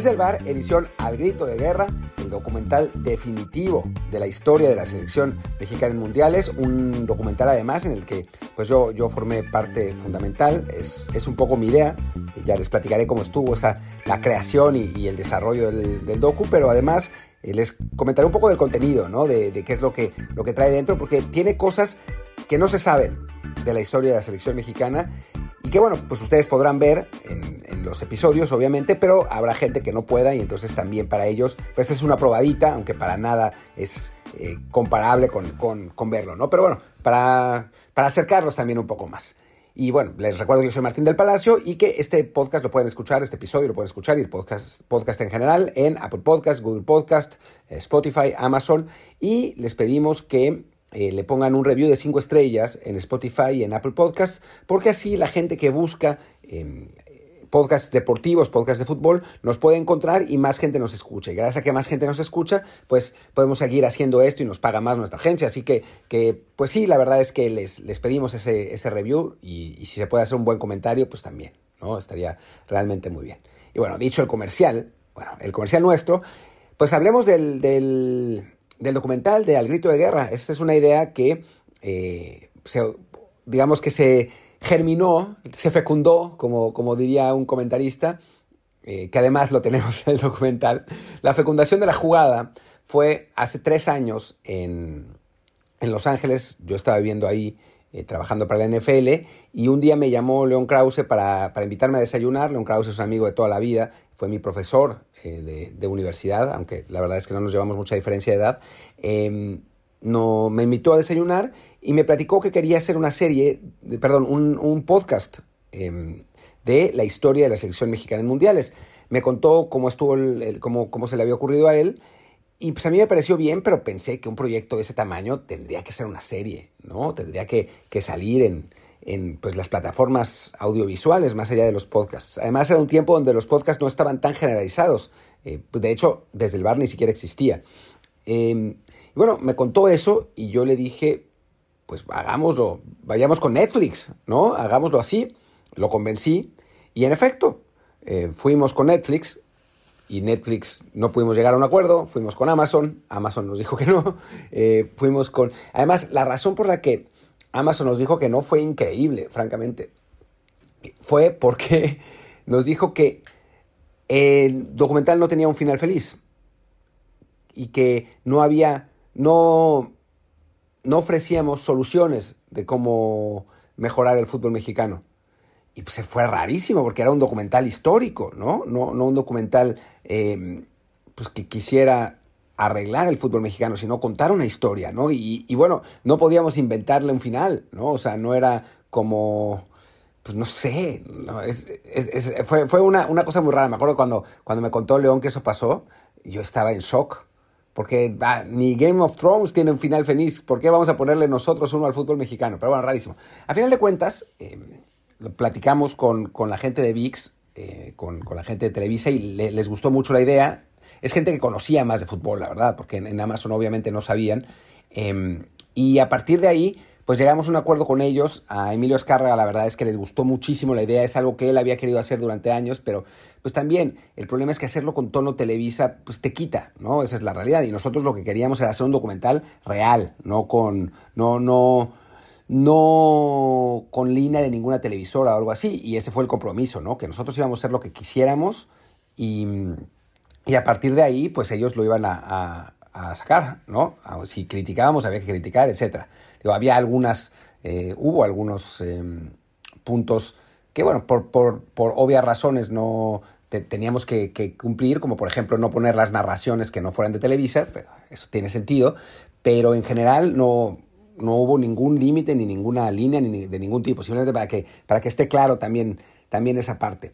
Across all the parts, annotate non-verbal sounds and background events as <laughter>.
Desde el bar, edición Al Grito de Guerra, el documental definitivo de la historia de la selección mexicana en mundiales, un documental además en el que pues yo, yo formé parte fundamental, es, es un poco mi idea, ya les platicaré cómo estuvo esa, la creación y, el desarrollo del, del, docu, pero además eh, les comentaré un poco del contenido, ¿no? de, de qué es lo que, lo que trae dentro, porque tiene cosas que no se saben de la historia de la selección mexicana y que bueno, pues ustedes podrán ver en, los episodios, obviamente, pero habrá gente que no pueda y entonces también para ellos, pues es una probadita, aunque para nada es eh, comparable con, verlo, ¿no? Pero bueno, para, para acercarlos también un poco más. Y bueno, les recuerdo que yo soy Martín del Palacio y que este podcast lo pueden escuchar, este episodio lo pueden escuchar y el podcast, podcast en general en Apple Podcast, Google Podcast, eh, Spotify, Amazon. Y les pedimos que eh, le pongan un review de 5 estrellas en Spotify y en Apple Podcasts, porque así la gente que busca em, podcasts deportivos, podcasts de fútbol, nos puede encontrar y más gente nos escucha. Y gracias a que más gente nos escucha, pues podemos seguir haciendo esto y nos paga más nuestra agencia. Así que, que pues sí, la verdad es que les, les pedimos ese, ese review y, si se puede hacer un buen comentario, pues también, ¿no? Estaría realmente muy bien. Y bueno, dicho el comercial, bueno, el comercial nuestro, pues hablemos del del documental de Al Grito de Guerra. Esta es una idea que, eh, digamos que se germinó, se fecundó, como, como diría un comentarista, eh, que además lo tenemos en el documental. La fecundación de la jugada fue hace tres años en, en Los Ángeles. Yo estaba viviendo ahí eh, trabajando para la NFL y un día me llamó León Krause para, para, invitarme a desayunar. León Krause es un amigo de toda la vida, fue mi profesor eh, de, de, universidad, aunque la verdad es que no nos llevamos mucha diferencia de edad. No, me invitó a desayunar y me platicó que quería hacer una serie, perdón, un, un podcast em, de la historia de la selección mexicana en mundiales. Me contó cómo estuvo, el, cómo, cómo se le había ocurrido a él y pues a mí me pareció bien, pero pensé que un proyecto de ese tamaño tendría que ser una serie, ¿no? Tendría que, salir en, en pues, las plataformas audiovisuales más allá de los podcasts. Además era un tiempo donde los podcasts no estaban tan generalizados. Eh, pues, de hecho, desde el bar ni siquiera existía. Em, y bueno, me contó eso y yo le dije, pues hagámoslo, vayamos con Netflix, ¿no? Hagámoslo así. Lo convencí y en efecto, eh, fuimos con Netflix y Netflix no pudimos llegar a un acuerdo, fuimos con Amazon, Amazon nos dijo que no, <laughs> eh, fuimos con... Además, la razón por la que Amazon nos dijo que no fue increíble, francamente, fue porque <laughs> nos dijo que el documental no tenía un final feliz y que no había, no, no ofrecíamos soluciones de cómo mejorar el fútbol mexicano. Y pues se fue rarísimo porque era un documental histórico, ¿no? No, no un documental em, pues que quisiera arreglar el fútbol mexicano, sino contar una historia, ¿no? Y, bueno, no podíamos inventarle un final, ¿no? O sea, no era como, pues no sé, ¿no? Es, fue, fue una, una, cosa muy rara. Me acuerdo cuando, cuando me contó León que eso pasó, yo estaba en shock. Porque ni Game of Thrones tiene un final feliz. ¿Por qué vamos a ponerle nosotros uno al fútbol mexicano? Pero bueno, rarísimo. A final de cuentas, em, platicamos con, la gente de VIX, eh, con, la gente de Televisa y les gustó mucho la idea. Es gente que conocía más de fútbol, la verdad, porque en, Amazon obviamente no sabían. Em, y a partir de ahí, pues llegamos a un acuerdo con ellos. A Emilio Escarra, la verdad es que les gustó muchísimo la idea. Es algo que él había querido hacer durante años, pero pues también el problema es que hacerlo con tono Televisa, pues te quita, ¿no? Esa es la realidad. Y nosotros lo que queríamos era hacer un documental real, no con, no, no, no con línea de ninguna televisora o algo así. Y ese fue el compromiso, ¿no? Que nosotros íbamos a hacer lo que quisiéramos y, y a partir de ahí, pues ellos lo iban a, a, sacar, ¿no? Si criticábamos, había que criticar, etc. Había algunas, eh, hubo algunos em, puntos que, bueno, por, por, por obvias razones no teníamos que, cumplir, como por ejemplo no poner las narraciones que no fueran de Televisa, eso tiene sentido, pero en general no no hubo ningún límite ni ninguna línea ni de ningún tipo, simplemente para que, para que esté claro también, también esa parte.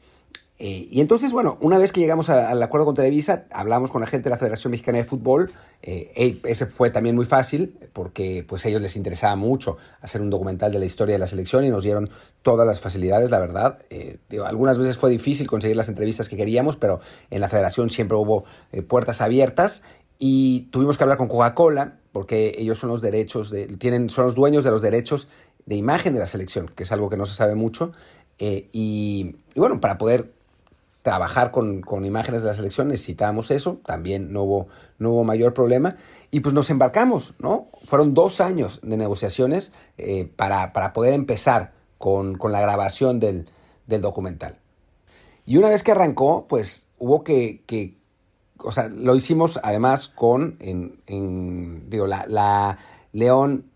Eh, y entonces, bueno, una vez que llegamos al acuerdo con Televisa, hablamos con la gente de la Federación Mexicana de Fútbol. Eh, ese fue también muy fácil porque pues a ellos les interesaba mucho hacer un documental de la historia de la selección y nos dieron todas las facilidades, la verdad. Eh, algunas veces fue difícil conseguir las entrevistas que queríamos, pero en la Federación siempre hubo puertas abiertas y tuvimos que hablar con Coca-Cola porque ellos son los derechos de, tienen, son los dueños de los derechos de imagen de la selección, que es algo que no se sabe mucho. Eh, y, bueno, para poder trabajar con, con, imágenes de la selección, necesitábamos eso, también no hubo, no hubo mayor problema, y pues nos embarcamos, ¿no? Fueron dos años de negociaciones eh, para, para, poder empezar con, con la grabación del, del, documental. Y una vez que arrancó, pues hubo que, que o sea, lo hicimos además con, en, en digo, la, la León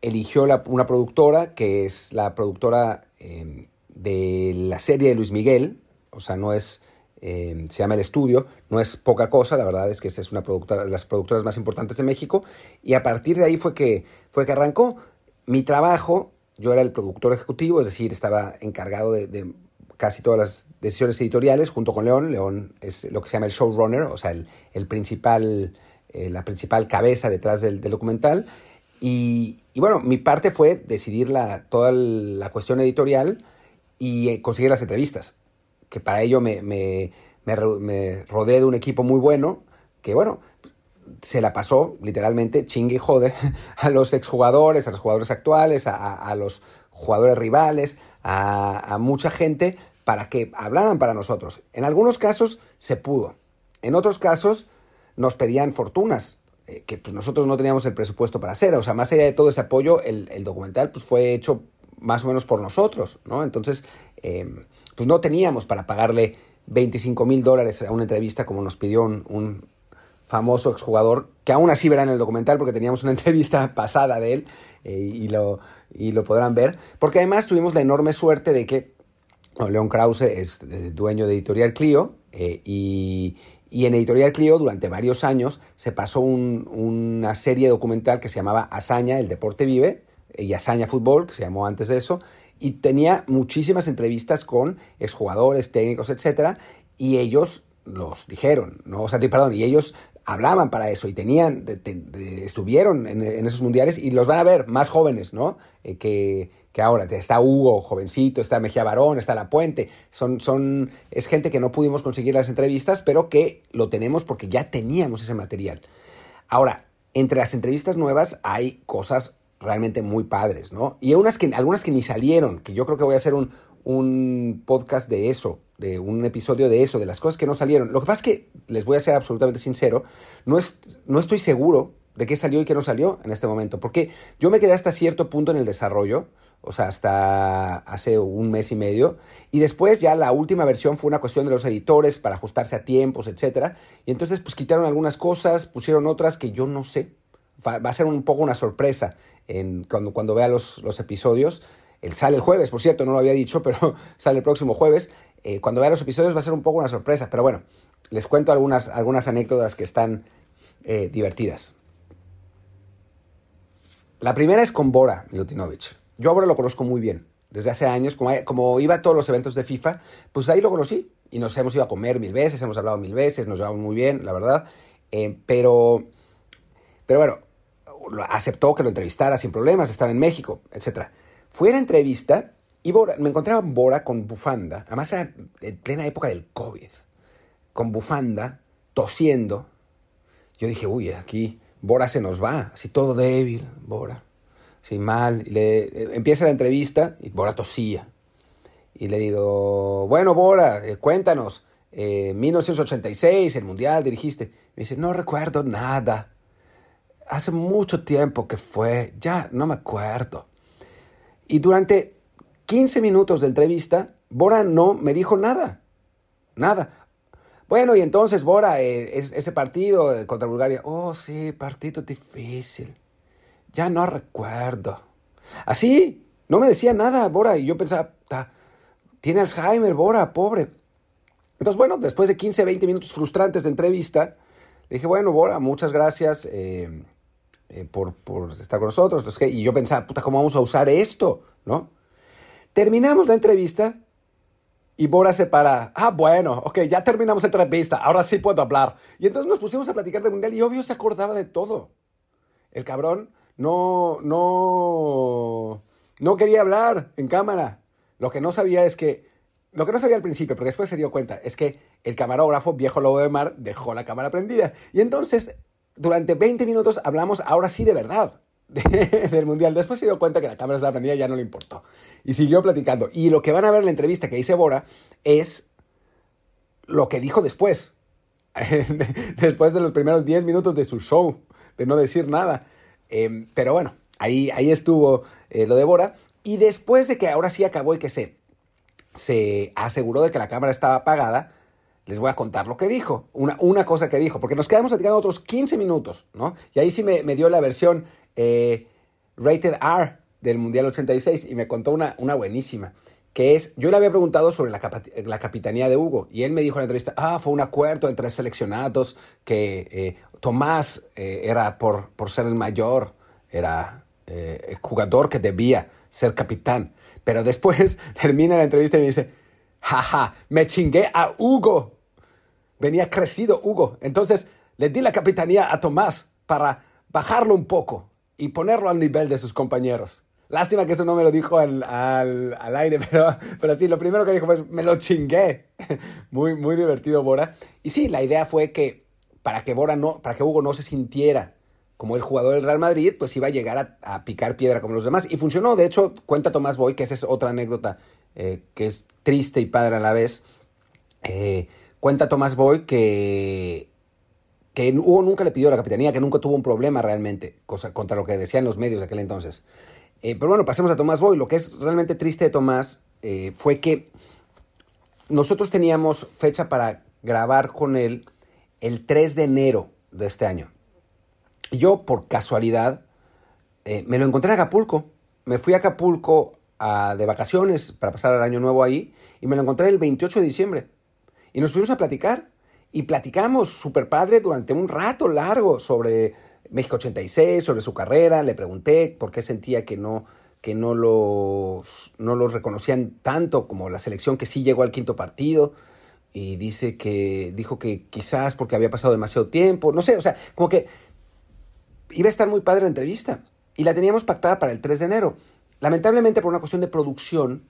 eligió una productora que es la productora eh, de la serie de Luis Miguel, o sea, no es, eh, se llama El Estudio, no es poca cosa, la verdad es que es una productora, de las productoras más importantes de México, y a partir de ahí fue que, fue que arrancó. Mi trabajo, yo era el productor ejecutivo, es decir, estaba encargado de, casi todas las decisiones editoriales junto con León. León es lo que se llama el showrunner, o sea, el, el principal, eh, la principal cabeza detrás del, del documental. Y, y, bueno, mi parte fue decidir la, toda la cuestión editorial y eh, conseguir las entrevistas, que para ello me, me, me, rodeé de un equipo muy bueno, que bueno, se la pasó literalmente chingue y jode <laughs> a los exjugadores, a los jugadores actuales, a, los jugadores rivales, a, a, mucha gente para que hablaran para nosotros. En algunos casos se pudo, en otros casos nos pedían fortunas eh, que pues, nosotros no teníamos el presupuesto para hacer. O sea, más allá de todo ese apoyo, el, el documental pues, fue hecho más o menos por nosotros, ¿no? Entonces, eh, pues no teníamos para pagarle 25 mil dólares a una entrevista como nos pidió un, famoso exjugador, que aún así verán en el documental porque teníamos una <laughs> entrevista pasada de él eh, y, lo, y lo podrán ver, porque además tuvimos la enorme suerte de que bueno, León Krause es dueño de Editorial Clio eh, y, y en Editorial Clio durante varios años se pasó un, una serie documental que se llamaba Hazaña, el deporte vive, y Hazaña Fútbol, que se llamó antes de eso, y tenía muchísimas entrevistas con exjugadores, técnicos, etcétera, y ellos los dijeron, ¿no? O sea, perdón, y ellos hablaban para eso y tenían, estuvieron en, en, esos mundiales y los van a ver más jóvenes, ¿no? Eh, que, que, ahora está Hugo, jovencito, está Mejía Barón, está La Puente, son, son, es gente que no pudimos conseguir las entrevistas, pero que lo tenemos porque ya teníamos ese material. Ahora, entre las entrevistas nuevas hay cosas realmente muy padres, ¿no? Y unas que, algunas que ni salieron, que yo creo que voy a hacer un, un podcast de eso, de un episodio de eso, de las cosas que no salieron. Lo que pasa es que, les voy a ser absolutamente sincero, no, es, no estoy seguro de qué salió y qué no salió en este momento, porque yo me quedé hasta cierto punto en el desarrollo, o sea, hasta hace un mes y medio, y después ya la última versión fue una cuestión de los editores para ajustarse a tiempos, etcétera, y entonces pues quitaron algunas cosas, pusieron otras que yo no sé, va, a ser un poco una sorpresa en, cuando, cuando vea los, episodios, él sale el jueves, por cierto, no lo había dicho, <laughs> pero sale el próximo jueves. Eh, cuando vea los episodios va a ser un poco una sorpresa, pero bueno, les cuento algunas, algunas anécdotas que están eh, divertidas. La primera es con Bora Milutinovic. Yo a Bora lo conozco muy bien. Desde hace años, como, como, iba a todos los eventos de FIFA, pues ahí lo conocí. Y nos hemos ido a comer mil veces, hemos hablado mil veces, nos llevamos muy bien, la verdad. Eh, pero, pero bueno, aceptó que lo entrevistara sin problemas, estaba en México, etcétera. Fue la entrevista y Bora, me encontraba Bora con bufanda, además era en plena época del COVID, con bufanda, tosiendo. Yo dije, uy, aquí Bora se nos va, así todo débil, Bora, así mal. Le, eh, empieza la entrevista y Bora tosía. Y le digo, bueno, Bora, eh, cuéntanos, eh, 1986, el Mundial, dirigiste. Me dice, no recuerdo nada. Hace mucho tiempo que fue, ya no me acuerdo. Y durante 15 minutos de entrevista, Bora no me dijo nada. Nada. Bueno, y entonces, Bora, eh, ese partido contra Bulgaria, oh, sí, partido difícil. Ya no recuerdo. Así, no me decía nada, Bora, y yo pensaba, tiene Alzheimer, Bora, pobre. Entonces, bueno, después de 15, 20 minutos frustrantes de entrevista, le dije, bueno, Bora, muchas gracias. Eh, eh, por, estar con nosotros. Y yo pensaba, puta, ¿cómo vamos a usar esto? ¿No? Terminamos la entrevista y Bora se para. Ah, bueno, ok, ya terminamos la entrevista, ahora sí puedo hablar. Y entonces nos pusimos a platicar del mundial y obvio se acordaba de todo. El cabrón no, no, no quería hablar en cámara. Lo que no sabía es que, lo que no sabía al principio, pero después se dio cuenta, es que el camarógrafo, viejo lobo de mar, dejó la cámara prendida. Y entonces durante 20 minutos hablamos ahora sí de verdad <laughs> del Mundial. Después se dio cuenta que la cámara estaba prendida ya no le importó. Y siguió platicando. Y lo que van a ver en la entrevista que dice Bora es lo que dijo después. <laughs> después de los primeros 10 minutos de su show, de no decir nada. Em, pero bueno, ahí, ahí estuvo eh, lo de Bora. Y después de que ahora sí acabó y que se, se aseguró de que la cámara estaba apagada, les voy a contar lo que dijo. Una, una cosa que dijo, porque nos quedamos platicando otros 15 minutos, ¿no? Y ahí sí me, dio la versión eh, rated R del Mundial 86 y me contó una, una buenísima que es, yo le había preguntado sobre la, la, capitanía de Hugo y él me dijo en la entrevista, ah, fue un acuerdo entre seleccionados que eh, Tomás eh, era por, por ser el mayor, era el jugador que debía ser capitán. Pero después <laughs> termina la entrevista y me dice, jaja, me chingué a Hugo. Venía crecido Hugo. Entonces le di la capitanía a Tomás para bajarlo un poco y ponerlo al nivel de sus compañeros. Lástima que eso no me lo dijo al, aire, <laughs> pero, pero sí, lo primero que dijo fue, me lo chingué. <laughs> Muy, muy divertido Bora. Y sí, la idea fue que para que, Bora no, para que Hugo no se sintiera como el jugador del Real Madrid, pues iba a llegar a, picar piedra como los demás. Y funcionó, de hecho, cuenta Tomás Boy, que esa es otra anécdota eh, que es triste y padre a la vez. Eh, cuenta Tomás Boy que, que Hugo nunca le pidió la capitanía, que nunca tuvo un problema realmente, contra lo que decían los medios de aquel entonces. Eh, pero bueno, pasemos a Tomás Boy. Lo que es realmente triste de Tomás eh, fue que nosotros teníamos fecha para grabar con él el 3 de enero de este año. Yo, por casualidad, eh, me lo encontré en Acapulco. Me fui a Acapulco de vacaciones para pasar el año nuevo ahí y me lo encontré el 28 de diciembre. Y nos fuimos a platicar y platicamos súper padre durante un rato largo sobre México 86, sobre su carrera, le pregunté por qué sentía que no, que no los, no los reconocían tanto como la selección que sí llegó al quinto partido. Y dice que, dijo que quizás porque había pasado demasiado tiempo, no sé, o sea, como que iba a estar muy padre la entrevista. Y la teníamos pactada para el 3 de enero. Lamentablemente por una cuestión de producción,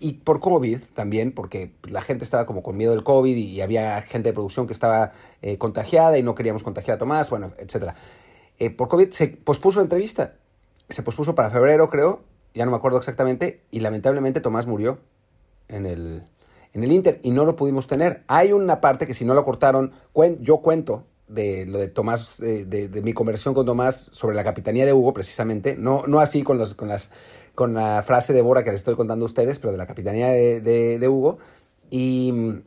y por COVID también, porque la gente estaba como con miedo del COVID y había gente de producción que estaba eh, contagiada y no queríamos contagiar a Tomás, bueno, etcétera. Eh, por COVID se pospuso la entrevista. Se pospuso para febrero, creo, ya no me acuerdo exactamente, y lamentablemente Tomás murió en el, en el Inter y no lo pudimos tener. Hay una parte que si no lo cortaron, yo cuento de lo de Tomás, de, mi conversación con Tomás sobre la capitanía de Hugo, precisamente, no, no así con, los, con, las, con la frase de Bora que les estoy contando a ustedes, pero de la capitanía de, de Hugo. Y,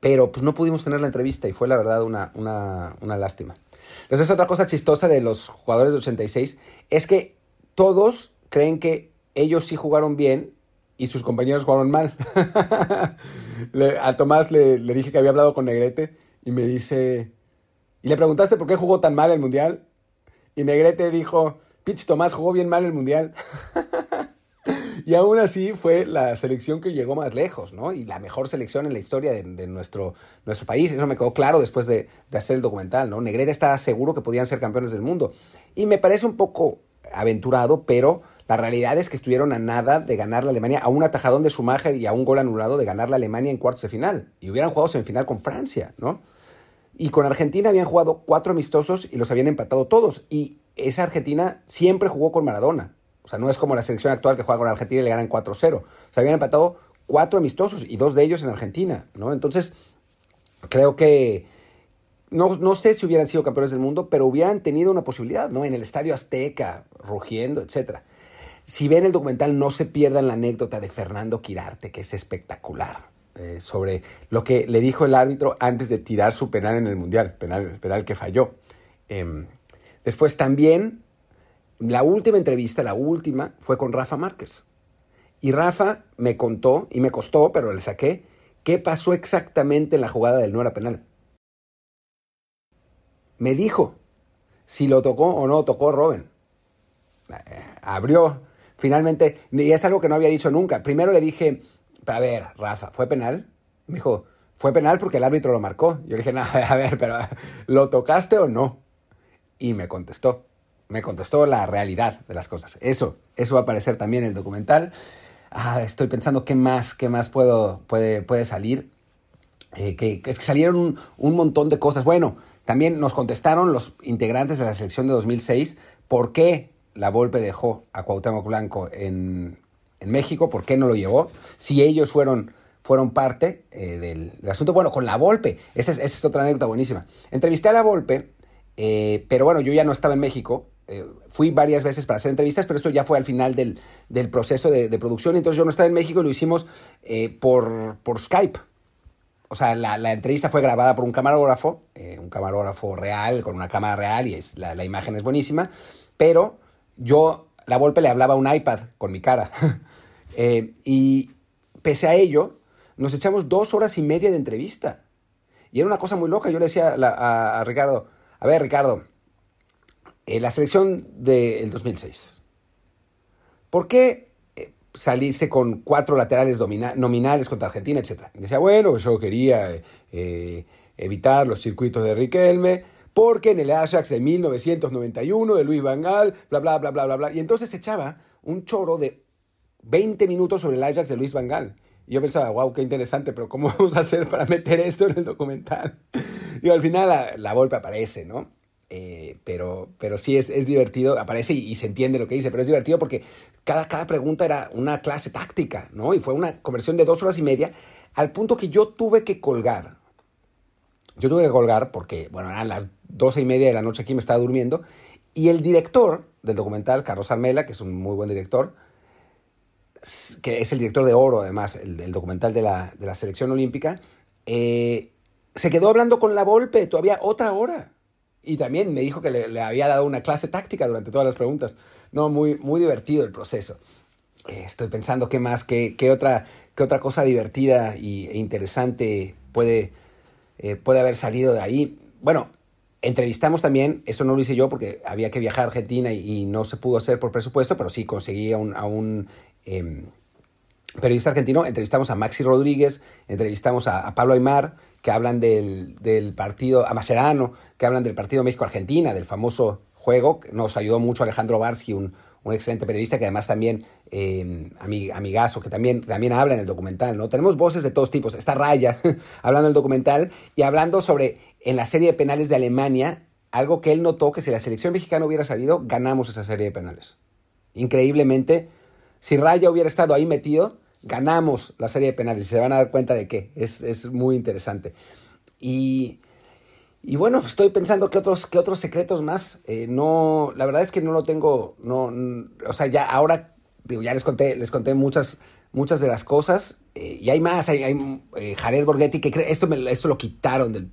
pero pues no pudimos tener la entrevista y fue la verdad una, una, una lástima. Entonces, otra cosa chistosa de los jugadores de 86 es que todos creen que ellos sí jugaron bien y sus compañeros jugaron mal. <laughs> a Tomás le, dije que había hablado con Negrete y me dice, ¿y le preguntaste por qué jugó tan mal el Mundial? Y Negrete dijo, Pitch Tomás jugó bien mal el Mundial. <laughs> Y aún así fue la selección que llegó más lejos, ¿no? Y la mejor selección en la historia de, nuestro, nuestro país. Eso me quedó claro después de, hacer el documental, ¿no? Negrete estaba seguro que podían ser campeones del mundo. Y me parece un poco aventurado, pero la realidad es que estuvieron a nada de ganar la Alemania, a un atajadón de Schumacher y a un gol anulado de ganar la Alemania en cuartos de final. Y hubieran jugado semifinal con Francia, ¿no? Y con Argentina habían jugado cuatro amistosos y los habían empatado todos. Y esa Argentina siempre jugó con Maradona. O sea, no es como la selección actual que juega con Argentina y le ganan 4-0. O sea, habían empatado cuatro amistosos y dos de ellos en Argentina, ¿no? Entonces, creo que no, no sé si hubieran sido campeones del mundo, pero hubieran tenido una posibilidad, ¿no? En el Estadio Azteca, rugiendo, etc. Si ven el documental, no se pierdan la anécdota de Fernando Quirarte, que es espectacular, eh, sobre lo que le dijo el árbitro antes de tirar su penal en el Mundial, penal, penal que falló. Em, después también la última entrevista, la última, fue con Rafa Márquez. Y Rafa me contó, y me costó, pero le saqué, qué pasó exactamente en la jugada del no era penal. Me dijo si lo tocó o no tocó Robin. Eh, abrió, finalmente, y es algo que no había dicho nunca. Primero le dije, a ver, Rafa, ¿fue penal? Me dijo, fue penal porque el árbitro lo marcó. Yo le dije, no, <laughs> a ver, pero ¿lo tocaste o no? Y me contestó, me contestó la realidad de las cosas. Eso, eso va a aparecer también en el documental. Ah, estoy pensando qué más, qué más puedo, puede, puede salir. Eh, que, es que salieron un, montón de cosas. Bueno, también nos contestaron los integrantes de la selección de 2006 por qué la Volpe dejó a Cuauhtémoc Blanco en, en México, por qué no lo llevó. Si ellos fueron fueron parte eh, del, asunto. Bueno, con la Volpe, esa es, otra anécdota buenísima. Entrevisté a la Volpe, eh, pero bueno, yo ya no estaba en México. Eh, fui varias veces para hacer entrevistas, pero esto ya fue al final del, proceso de, producción. Entonces yo no estaba en México y lo hicimos por, por Skype. O sea, la, entrevista fue grabada por un camarógrafo, un camarógrafo real, con una cámara real, y la, la imagen es buenísima. Pero yo, la Volpe le hablaba a un iPad con mi cara. <laughs> y pese a ello, nos echamos dos horas y media de entrevista. Y era una cosa muy loca. Yo le decía a, Ricardo, a ver, Ricardo, eh, la selección del 2006, ¿por qué eh, saliste con cuatro laterales nominales contra Argentina, etcétera? Y decía, bueno, yo quería eh, evitar los circuitos de Riquelme, porque en el Ajax de 1991 de Luis Van Gaal, bla, bla, bla, bla, bla, bla. Y entonces echaba un choro de 20 minutos sobre el Ajax de Luis Van. Y yo pensaba, wow, qué interesante, pero ¿cómo <laughs> vamos a hacer para meter esto en el documental? <laughs> Y al final la, la Volpe aparece, ¿no? Eh, pero, pero sí es, es divertido, aparece y, se entiende lo que dice, pero es divertido porque cada, cada pregunta era una clase táctica, ¿no? Y fue una conversión de dos horas y media, al punto que yo tuve que colgar. Yo tuve que colgar porque, bueno, eran las doce y media de la noche aquí, me estaba durmiendo, y el director del documental, Carlos Armela, que es un muy buen director, que es el director de Oro, además, el, documental de la, selección olímpica, eh, se quedó hablando con la Volpe todavía otra hora. Y también me dijo que le, había dado una clase táctica durante todas las preguntas. No, muy, muy divertido el proceso. Eh, estoy pensando qué más, qué, qué, otra, qué otra cosa divertida e interesante puede, eh, puede haber salido de ahí. Bueno, entrevistamos también, eso no lo hice yo porque había que viajar a Argentina y, no se pudo hacer por presupuesto, pero sí conseguí a un Em, periodista argentino, entrevistamos a Maxi Rodríguez, entrevistamos a, Pablo Aymar, que hablan del, partido, a Macerano, que hablan del partido México-Argentina, del famoso juego. Nos ayudó mucho Alejandro Barsky, un, excelente periodista que además también, eh, amigazo, que también, también habla en el documental, ¿no? Tenemos voces de todos tipos. Está Raya <laughs> hablando del documental y hablando sobre, en la serie de penales de Alemania, algo que él notó que si la selección mexicana hubiera sabido, ganamos esa serie de penales. Increíblemente, si Raya hubiera estado ahí metido, ganamos la serie de penales. Y se van a dar cuenta de que es, muy interesante. Y, y, bueno, estoy pensando que otros, que otros secretos más. Eh, no, la verdad es que no lo tengo. No, o sea, ya ahora, digo, ya les conté, les conté muchas, muchas de las cosas. Eh, y hay más. Hay, hay eh, Jared Borghetti, que esto, esto lo quitaron del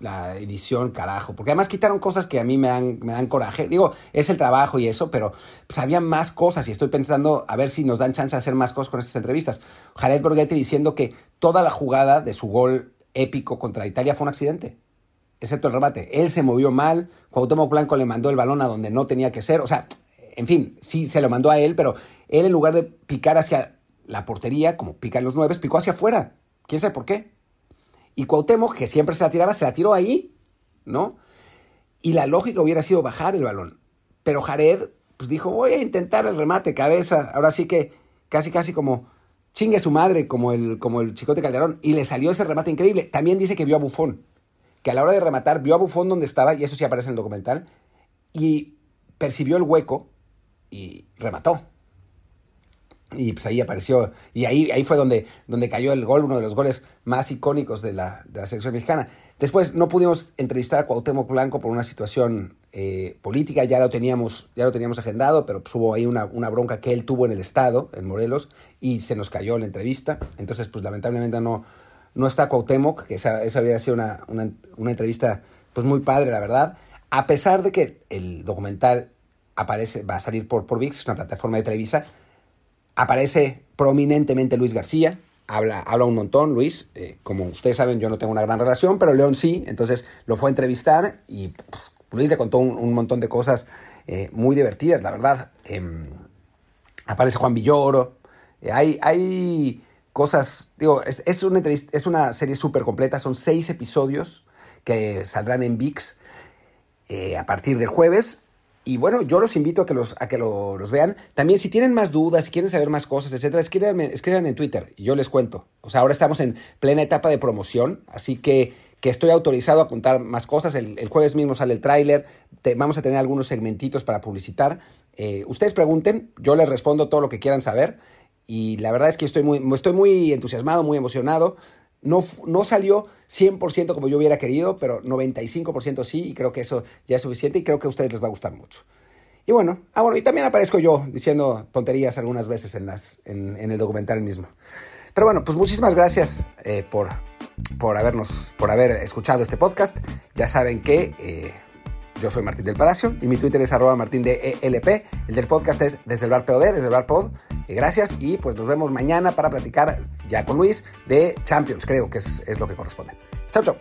la edición, carajo. Porque además quitaron cosas que a mí me dan, me dan coraje. Digo, es el trabajo y eso, pero pues había más cosas y estoy pensando a ver si nos dan chance de hacer más cosas con estas entrevistas. Jared Borghetti diciendo que toda la jugada de su gol épico contra Italia fue un accidente, excepto el remate. Él se movió mal, Cuauhtémoc Blanco le mandó el balón a donde no tenía que ser. O sea, en fin, sí se lo mandó a él, pero él en lugar de picar hacia la portería, como pican los nueve, picó hacia afuera. ¿Quién sabe por qué? Y Cuauhtémoc, que siempre se la tiraba, se la tiró ahí, ¿no? Y la lógica hubiera sido bajar el balón. Pero Jared, pues dijo, voy a intentar el remate, cabeza. Ahora sí que casi, casi como chingue su madre, como el, como el chicote Calderón. Y le salió ese remate increíble. También dice que vio a Bufón. Que a la hora de rematar, vio a Bufón donde estaba, y eso sí aparece en el documental, y percibió el hueco y remató. Y pues ahí apareció, y ahí, ahí fue donde, donde cayó el gol, uno de los goles más icónicos de la, de la selección mexicana. Después no pudimos entrevistar a Cuauhtémoc Blanco por una situación eh, política, ya lo, teníamos, ya lo teníamos agendado, pero pues hubo ahí una, una, bronca que él tuvo en el Estado, en Morelos, y se nos cayó la entrevista. Entonces, pues lamentablemente no, no está Cuauhtémoc, que esa, esa hubiera sido una, una, una entrevista pues muy padre, la verdad. A pesar de que el documental aparece, va a salir por, por VIX, es una plataforma de Televisa, Aparece prominentemente Luis García, habla, habla un montón, Luis. Eh, como ustedes saben, yo no tengo una gran relación, pero León sí, entonces lo fue a entrevistar y pues, Luis le contó un, montón de cosas eh, muy divertidas, la verdad. Em, aparece Juan Villoro, eh, hay, hay cosas, digo, es, es, una, es una serie súper completa, son seis episodios que saldrán en VIX a partir del jueves y bueno, yo los invito a que los, a que los vean. También, si tienen más dudas, si quieren saber más cosas, etcétera, escríbanme, escríbanme en Twitter y yo les cuento. O sea, ahora estamos en plena etapa de promoción, así que, que estoy autorizado a contar más cosas. El, jueves mismo sale el tráiler. Vamos a tener algunos segmentitos para publicitar. Eh, ustedes pregunten, yo les respondo todo lo que quieran saber. y la verdad es que estoy muy, estoy muy entusiasmado, muy emocionado. No, no salió 100% como yo hubiera querido, pero 95% sí, y creo que eso ya es suficiente y creo que a ustedes les va a gustar mucho. Y bueno, ah, bueno, y también aparezco yo diciendo tonterías algunas veces en, las, en, el documental mismo. Pero bueno, pues muchísimas gracias eh, por, por, habernos, por haber escuchado este podcast. Ya saben que eh, yo soy Martín del Palacio y mi Twitter es arroba martín de ELP. El del podcast es desde el bar POD, desde el bar POD. Eh, gracias y pues nos vemos mañana para platicar ya con Luis de Champions, creo que es, es lo que corresponde. Chao, chao.